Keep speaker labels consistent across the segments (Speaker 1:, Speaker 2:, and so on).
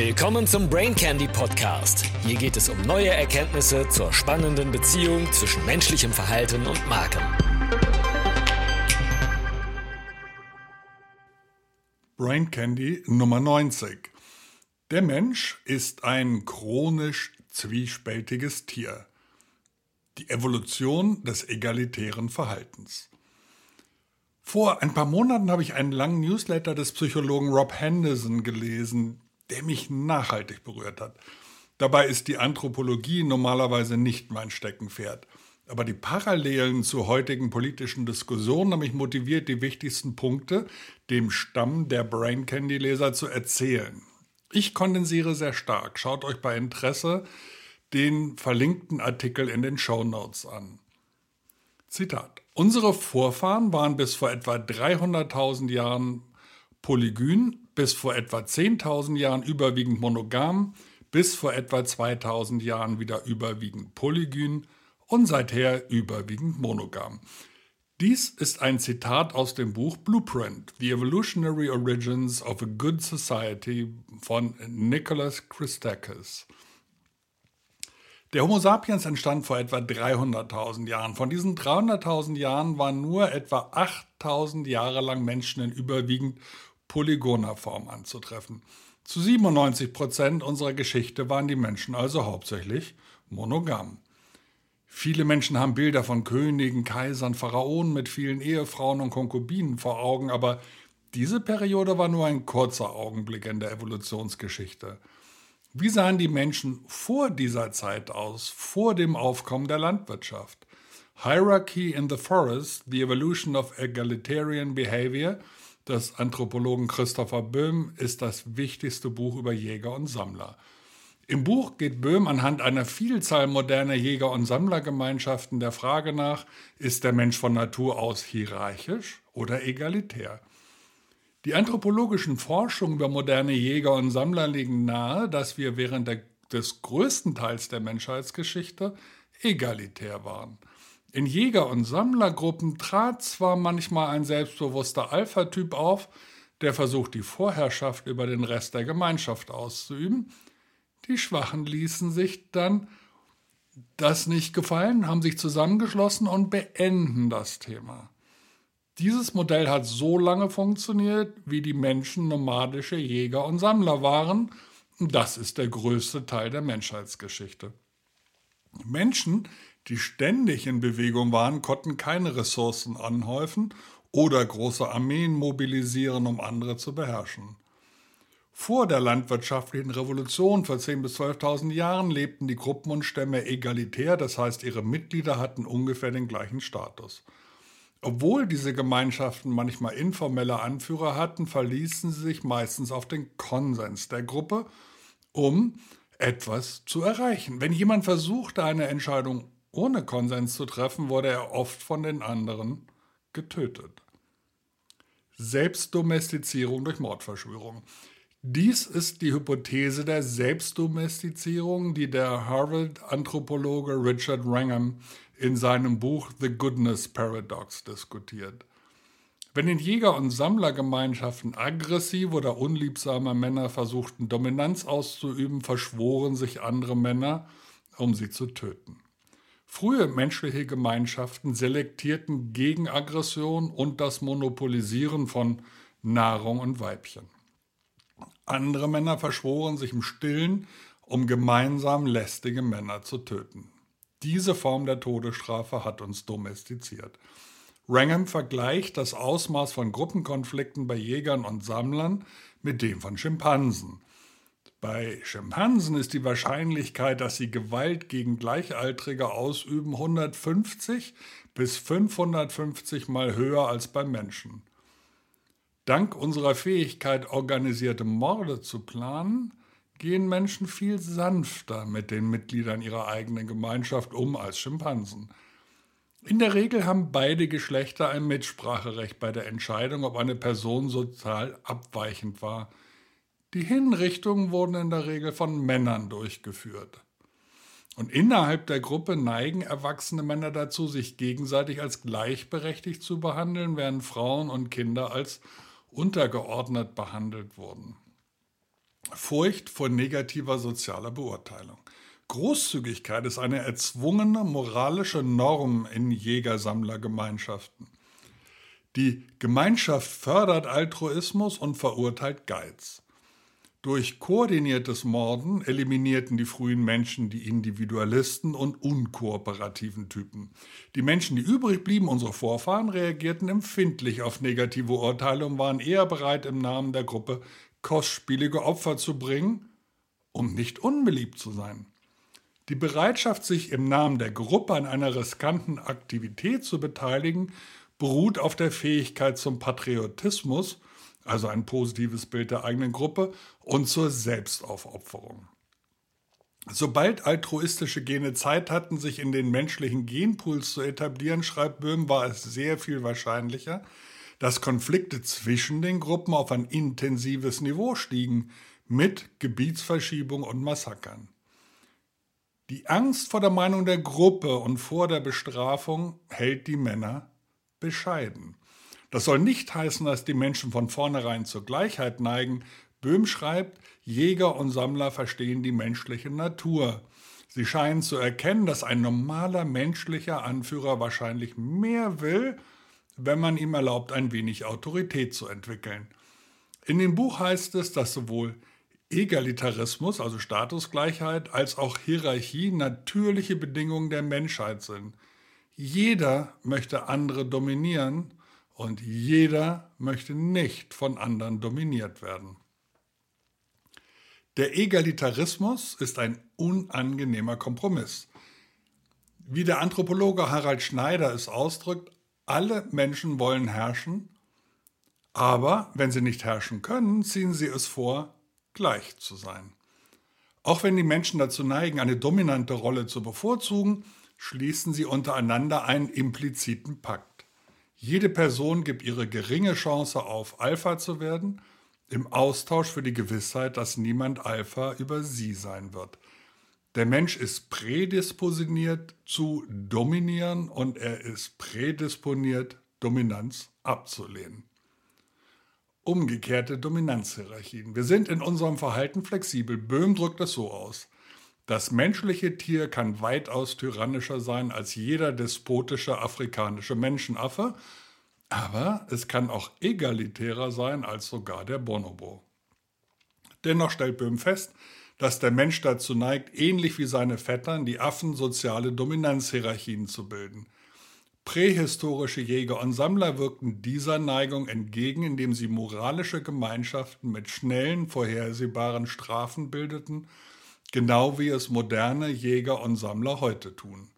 Speaker 1: Willkommen zum Brain Candy Podcast. Hier geht es um neue Erkenntnisse zur spannenden Beziehung zwischen menschlichem Verhalten und Marken.
Speaker 2: Brain Candy Nummer 90. Der Mensch ist ein chronisch zwiespältiges Tier. Die Evolution des egalitären Verhaltens. Vor ein paar Monaten habe ich einen langen Newsletter des Psychologen Rob Henderson gelesen, der mich nachhaltig berührt hat. Dabei ist die Anthropologie normalerweise nicht mein Steckenpferd. Aber die Parallelen zu heutigen politischen Diskussionen haben mich motiviert, die wichtigsten Punkte dem Stamm der Brain Candy Leser zu erzählen. Ich kondensiere sehr stark. Schaut euch bei Interesse den verlinkten Artikel in den Show Notes an. Zitat. Unsere Vorfahren waren bis vor etwa 300.000 Jahren polygyn bis vor etwa 10.000 Jahren überwiegend monogam, bis vor etwa 2000 Jahren wieder überwiegend polygyn und seither überwiegend monogam. Dies ist ein Zitat aus dem Buch Blueprint, The Evolutionary Origins of a Good Society von Nicholas Christakis. Der Homo sapiens entstand vor etwa 300.000 Jahren. Von diesen 300.000 Jahren waren nur etwa 8.000 Jahre lang Menschen in überwiegend polygoner Form anzutreffen. Zu 97 Prozent unserer Geschichte waren die Menschen also hauptsächlich monogam. Viele Menschen haben Bilder von Königen, Kaisern, Pharaonen mit vielen Ehefrauen und Konkubinen vor Augen, aber diese Periode war nur ein kurzer Augenblick in der Evolutionsgeschichte. Wie sahen die Menschen vor dieser Zeit aus, vor dem Aufkommen der Landwirtschaft? Hierarchy in the Forest, The Evolution of Egalitarian Behavior – des Anthropologen Christopher Böhm ist das wichtigste Buch über Jäger und Sammler. Im Buch geht Böhm anhand einer Vielzahl moderner Jäger- und Sammlergemeinschaften der Frage nach, ist der Mensch von Natur aus hierarchisch oder egalitär? Die anthropologischen Forschungen über moderne Jäger und Sammler legen nahe, dass wir während der, des größten Teils der Menschheitsgeschichte egalitär waren. In Jäger- und Sammlergruppen trat zwar manchmal ein selbstbewusster Alpha-Typ auf, der versucht, die Vorherrschaft über den Rest der Gemeinschaft auszuüben. Die Schwachen ließen sich dann das nicht gefallen, haben sich zusammengeschlossen und beenden das Thema. Dieses Modell hat so lange funktioniert, wie die Menschen nomadische Jäger und Sammler waren. Das ist der größte Teil der Menschheitsgeschichte. Menschen, die ständig in Bewegung waren, konnten keine Ressourcen anhäufen oder große Armeen mobilisieren, um andere zu beherrschen. Vor der landwirtschaftlichen Revolution vor 10.000 bis 12.000 Jahren lebten die Gruppen und Stämme egalitär, das heißt ihre Mitglieder hatten ungefähr den gleichen Status. Obwohl diese Gemeinschaften manchmal informelle Anführer hatten, verließen sie sich meistens auf den Konsens der Gruppe, um etwas zu erreichen. Wenn jemand versuchte, eine Entscheidung ohne Konsens zu treffen, wurde er oft von den anderen getötet. Selbstdomestizierung durch Mordverschwörung. Dies ist die Hypothese der Selbstdomestizierung, die der Harvard-Anthropologe Richard Wrangham in seinem Buch The Goodness Paradox diskutiert. Wenn in Jäger- und Sammlergemeinschaften aggressive oder unliebsame Männer versuchten, Dominanz auszuüben, verschworen sich andere Männer, um sie zu töten. Frühe menschliche Gemeinschaften selektierten gegen Aggression und das Monopolisieren von Nahrung und Weibchen. Andere Männer verschworen sich im Stillen, um gemeinsam lästige Männer zu töten. Diese Form der Todesstrafe hat uns domestiziert. Wrangham vergleicht das Ausmaß von Gruppenkonflikten bei Jägern und Sammlern mit dem von Schimpansen. Bei Schimpansen ist die Wahrscheinlichkeit, dass sie Gewalt gegen Gleichaltrige ausüben, 150 bis 550 mal höher als beim Menschen. Dank unserer Fähigkeit, organisierte Morde zu planen, gehen Menschen viel sanfter mit den Mitgliedern ihrer eigenen Gemeinschaft um als Schimpansen. In der Regel haben beide Geschlechter ein Mitspracherecht bei der Entscheidung, ob eine Person sozial abweichend war. Die Hinrichtungen wurden in der Regel von Männern durchgeführt. Und innerhalb der Gruppe neigen erwachsene Männer dazu, sich gegenseitig als gleichberechtigt zu behandeln, während Frauen und Kinder als untergeordnet behandelt wurden. Furcht vor negativer sozialer Beurteilung. Großzügigkeit ist eine erzwungene moralische Norm in Jägersammlergemeinschaften. Die Gemeinschaft fördert Altruismus und verurteilt Geiz. Durch koordiniertes Morden eliminierten die frühen Menschen die Individualisten und unkooperativen Typen. Die Menschen, die übrig blieben, unsere Vorfahren, reagierten empfindlich auf negative Urteile und waren eher bereit, im Namen der Gruppe kostspielige Opfer zu bringen, um nicht unbeliebt zu sein. Die Bereitschaft, sich im Namen der Gruppe an einer riskanten Aktivität zu beteiligen, beruht auf der Fähigkeit zum Patriotismus, also ein positives Bild der eigenen Gruppe, und zur Selbstaufopferung. Sobald altruistische Gene Zeit hatten, sich in den menschlichen Genpools zu etablieren, schreibt Böhm, war es sehr viel wahrscheinlicher, dass Konflikte zwischen den Gruppen auf ein intensives Niveau stiegen, mit Gebietsverschiebung und Massakern. Die Angst vor der Meinung der Gruppe und vor der Bestrafung hält die Männer bescheiden. Das soll nicht heißen, dass die Menschen von vornherein zur Gleichheit neigen. Böhm schreibt, Jäger und Sammler verstehen die menschliche Natur. Sie scheinen zu erkennen, dass ein normaler menschlicher Anführer wahrscheinlich mehr will, wenn man ihm erlaubt, ein wenig Autorität zu entwickeln. In dem Buch heißt es, dass sowohl Egalitarismus, also Statusgleichheit, als auch Hierarchie natürliche Bedingungen der Menschheit sind. Jeder möchte andere dominieren und jeder möchte nicht von anderen dominiert werden. Der Egalitarismus ist ein unangenehmer Kompromiss. Wie der Anthropologe Harald Schneider es ausdrückt, alle Menschen wollen herrschen, aber wenn sie nicht herrschen können, ziehen sie es vor, gleich zu sein. Auch wenn die Menschen dazu neigen, eine dominante Rolle zu bevorzugen, schließen sie untereinander einen impliziten Pakt. Jede Person gibt ihre geringe Chance auf, Alpha zu werden, im Austausch für die Gewissheit, dass niemand Alpha über sie sein wird. Der Mensch ist prädisposiniert zu dominieren und er ist prädisponiert, Dominanz abzulehnen umgekehrte Dominanzhierarchien. Wir sind in unserem Verhalten flexibel. Böhm drückt es so aus. Das menschliche Tier kann weitaus tyrannischer sein als jeder despotische afrikanische Menschenaffe, aber es kann auch egalitärer sein als sogar der Bonobo. Dennoch stellt Böhm fest, dass der Mensch dazu neigt, ähnlich wie seine Vettern, die Affen soziale Dominanzhierarchien zu bilden. Prähistorische Jäger und Sammler wirkten dieser Neigung entgegen, indem sie moralische Gemeinschaften mit schnellen, vorhersehbaren Strafen bildeten, genau wie es moderne Jäger und Sammler heute tun.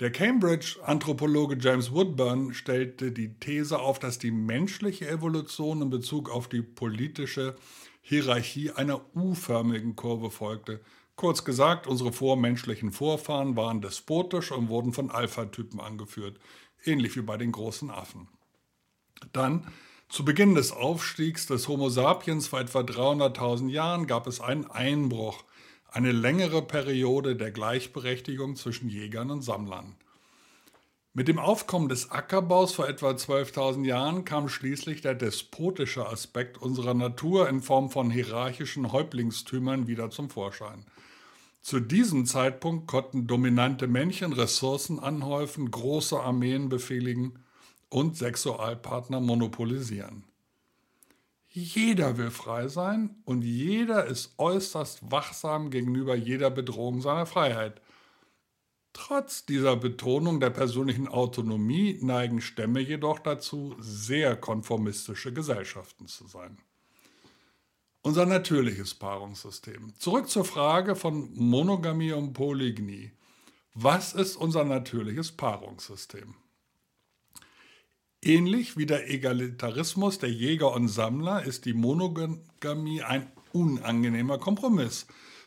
Speaker 2: Der Cambridge-Anthropologe James Woodburn stellte die These auf, dass die menschliche Evolution in Bezug auf die politische Hierarchie einer U-förmigen Kurve folgte, Kurz gesagt, unsere vormenschlichen Vorfahren waren despotisch und wurden von Alpha-Typen angeführt, ähnlich wie bei den großen Affen. Dann, zu Beginn des Aufstiegs des Homo sapiens vor etwa 300.000 Jahren, gab es einen Einbruch, eine längere Periode der Gleichberechtigung zwischen Jägern und Sammlern. Mit dem Aufkommen des Ackerbaus vor etwa 12.000 Jahren kam schließlich der despotische Aspekt unserer Natur in Form von hierarchischen Häuptlingstümern wieder zum Vorschein. Zu diesem Zeitpunkt konnten dominante Männchen Ressourcen anhäufen, große Armeen befehligen und Sexualpartner monopolisieren. Jeder will frei sein und jeder ist äußerst wachsam gegenüber jeder Bedrohung seiner Freiheit. Trotz dieser Betonung der persönlichen Autonomie neigen Stämme jedoch dazu, sehr konformistische Gesellschaften zu sein unser natürliches Paarungssystem. Zurück zur Frage von Monogamie und Polygynie. Was ist unser natürliches Paarungssystem? Ähnlich wie der Egalitarismus der Jäger und Sammler ist die Monogamie ein unangenehmer Kompromiss.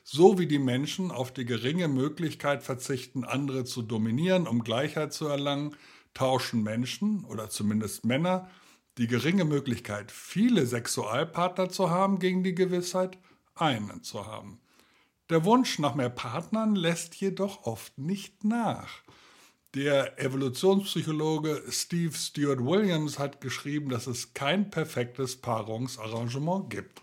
Speaker 2: So wie die Menschen auf die geringe Möglichkeit verzichten, andere zu dominieren, um Gleichheit zu erlangen, tauschen Menschen oder zumindest Männer die geringe Möglichkeit, viele Sexualpartner zu haben, gegen die Gewissheit, einen zu haben. Der Wunsch nach mehr Partnern lässt jedoch oft nicht nach. Der Evolutionspsychologe Steve Stewart Williams hat geschrieben, dass es kein perfektes Paarungsarrangement gibt.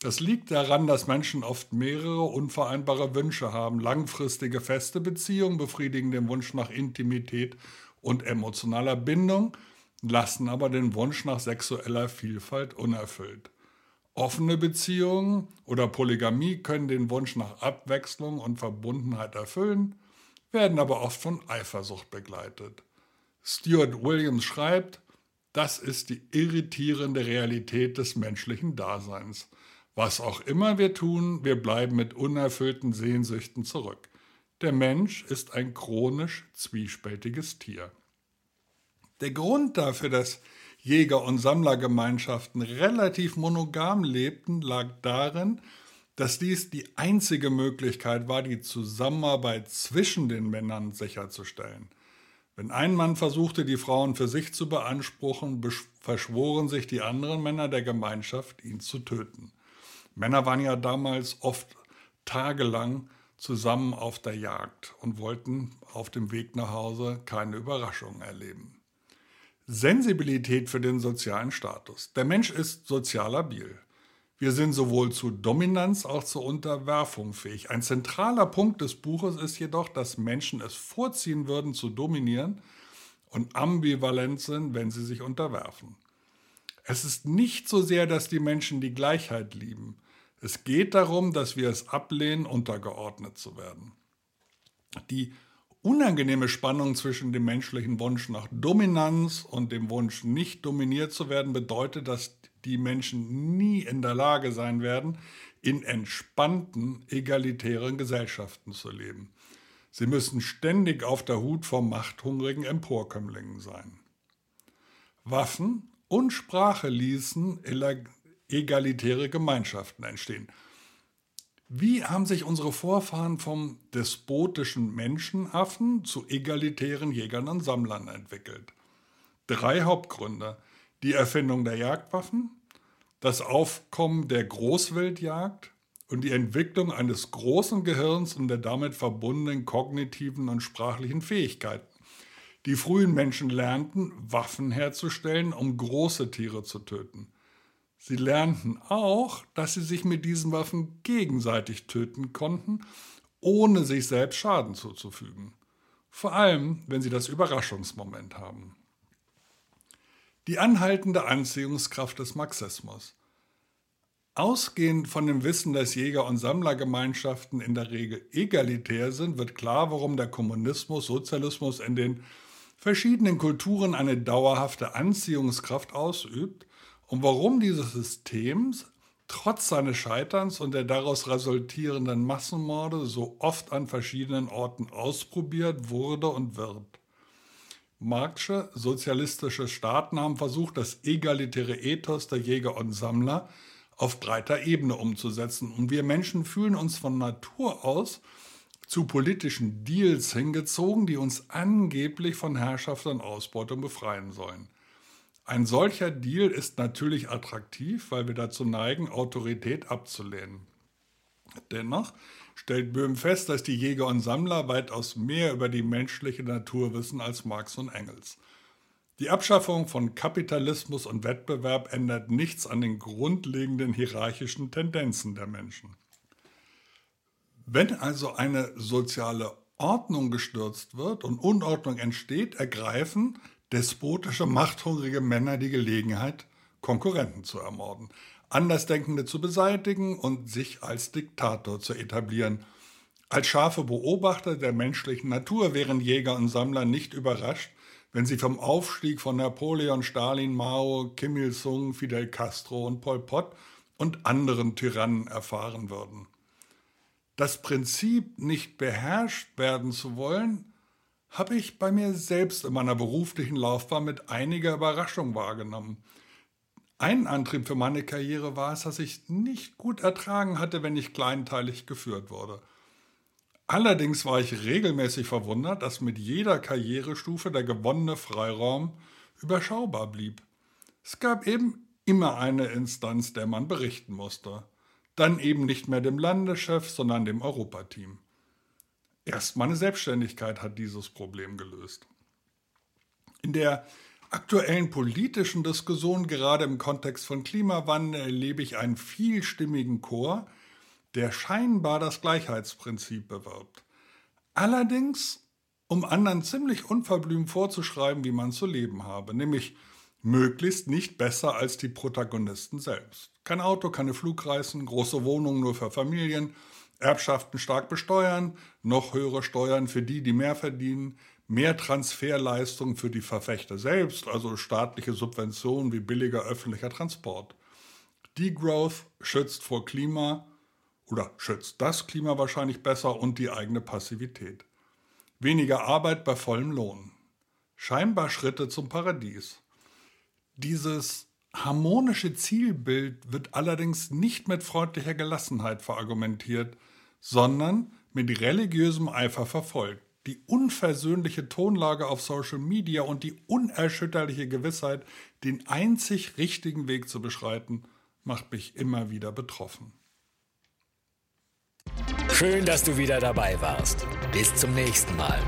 Speaker 2: Das liegt daran, dass Menschen oft mehrere unvereinbare Wünsche haben. Langfristige feste Beziehungen befriedigen den Wunsch nach Intimität und emotionaler Bindung, lassen aber den Wunsch nach sexueller Vielfalt unerfüllt. Offene Beziehungen oder Polygamie können den Wunsch nach Abwechslung und Verbundenheit erfüllen, werden aber oft von Eifersucht begleitet. Stuart Williams schreibt, das ist die irritierende Realität des menschlichen Daseins. Was auch immer wir tun, wir bleiben mit unerfüllten Sehnsüchten zurück. Der Mensch ist ein chronisch zwiespältiges Tier. Der Grund dafür, dass Jäger- und Sammlergemeinschaften relativ monogam lebten, lag darin, dass dies die einzige Möglichkeit war, die Zusammenarbeit zwischen den Männern sicherzustellen. Wenn ein Mann versuchte, die Frauen für sich zu beanspruchen, verschworen sich die anderen Männer der Gemeinschaft, ihn zu töten. Männer waren ja damals oft tagelang zusammen auf der Jagd und wollten auf dem Weg nach Hause keine Überraschungen erleben. Sensibilität für den sozialen Status. Der Mensch ist sozial labil. Wir sind sowohl zu Dominanz als auch zur Unterwerfung fähig. Ein zentraler Punkt des Buches ist jedoch, dass Menschen es vorziehen würden zu dominieren und ambivalent sind, wenn sie sich unterwerfen. Es ist nicht so sehr, dass die Menschen die Gleichheit lieben. Es geht darum, dass wir es ablehnen, untergeordnet zu werden. Die unangenehme Spannung zwischen dem menschlichen Wunsch nach Dominanz und dem Wunsch, nicht dominiert zu werden, bedeutet, dass die Menschen nie in der Lage sein werden, in entspannten, egalitären Gesellschaften zu leben. Sie müssen ständig auf der Hut vor machthungrigen Emporkömmlingen sein. Waffen und Sprache ließen egalitäre Gemeinschaften entstehen. Wie haben sich unsere Vorfahren vom despotischen Menschenaffen zu egalitären Jägern und Sammlern entwickelt? Drei Hauptgründe. Die Erfindung der Jagdwaffen, das Aufkommen der Großwildjagd und die Entwicklung eines großen Gehirns und der damit verbundenen kognitiven und sprachlichen Fähigkeiten. Die frühen Menschen lernten, Waffen herzustellen, um große Tiere zu töten. Sie lernten auch, dass sie sich mit diesen Waffen gegenseitig töten konnten, ohne sich selbst Schaden zuzufügen. Vor allem, wenn sie das Überraschungsmoment haben. Die anhaltende Anziehungskraft des Marxismus. Ausgehend von dem Wissen, dass Jäger- und Sammlergemeinschaften in der Regel egalitär sind, wird klar, warum der Kommunismus, Sozialismus in den verschiedenen Kulturen eine dauerhafte Anziehungskraft ausübt und warum dieses System trotz seines Scheiterns und der daraus resultierenden Massenmorde so oft an verschiedenen Orten ausprobiert wurde und wird. Marxische sozialistische Staaten haben versucht, das egalitäre Ethos der Jäger und Sammler auf breiter Ebene umzusetzen. Und wir Menschen fühlen uns von Natur aus zu politischen Deals hingezogen, die uns angeblich von Herrschaft und Ausbeutung befreien sollen. Ein solcher Deal ist natürlich attraktiv, weil wir dazu neigen, Autorität abzulehnen. Dennoch stellt Böhm fest, dass die Jäger und Sammler weitaus mehr über die menschliche Natur wissen als Marx und Engels. Die Abschaffung von Kapitalismus und Wettbewerb ändert nichts an den grundlegenden hierarchischen Tendenzen der Menschen. Wenn also eine soziale Ordnung gestürzt wird und Unordnung entsteht, ergreifen despotische, machthungrige Männer die Gelegenheit, Konkurrenten zu ermorden, Andersdenkende zu beseitigen und sich als Diktator zu etablieren. Als scharfe Beobachter der menschlichen Natur wären Jäger und Sammler nicht überrascht, wenn sie vom Aufstieg von Napoleon, Stalin, Mao, Kim Il-sung, Fidel Castro und Pol Pot und anderen Tyrannen erfahren würden. Das Prinzip, nicht beherrscht werden zu wollen, habe ich bei mir selbst in meiner beruflichen Laufbahn mit einiger Überraschung wahrgenommen. Ein Antrieb für meine Karriere war es, dass ich nicht gut ertragen hatte, wenn ich kleinteilig geführt wurde. Allerdings war ich regelmäßig verwundert, dass mit jeder Karrierestufe der gewonnene Freiraum überschaubar blieb. Es gab eben immer eine Instanz, der man berichten musste. Dann eben nicht mehr dem Landeschef, sondern dem Europateam. Erst meine Selbstständigkeit hat dieses Problem gelöst. In der aktuellen politischen Diskussionen, gerade im Kontext von Klimawandel, erlebe ich einen vielstimmigen Chor, der scheinbar das Gleichheitsprinzip bewirbt. Allerdings, um anderen ziemlich unverblümt vorzuschreiben, wie man zu leben habe, nämlich möglichst nicht besser als die Protagonisten selbst. Kein Auto, keine Flugreisen, große Wohnungen nur für Familien, Erbschaften stark besteuern, noch höhere Steuern für die, die mehr verdienen, mehr Transferleistungen für die Verfechter selbst, also staatliche Subventionen wie billiger öffentlicher Transport. Degrowth schützt vor Klima oder schützt das Klima wahrscheinlich besser und die eigene Passivität. Weniger Arbeit bei vollem Lohn. Scheinbar Schritte zum Paradies. Dieses harmonische Zielbild wird allerdings nicht mit freundlicher Gelassenheit verargumentiert, sondern mit religiösem Eifer verfolgt. Die unversöhnliche Tonlage auf Social Media und die unerschütterliche Gewissheit, den einzig richtigen Weg zu beschreiten, macht mich immer wieder betroffen.
Speaker 1: Schön, dass du wieder dabei warst. Bis zum nächsten Mal.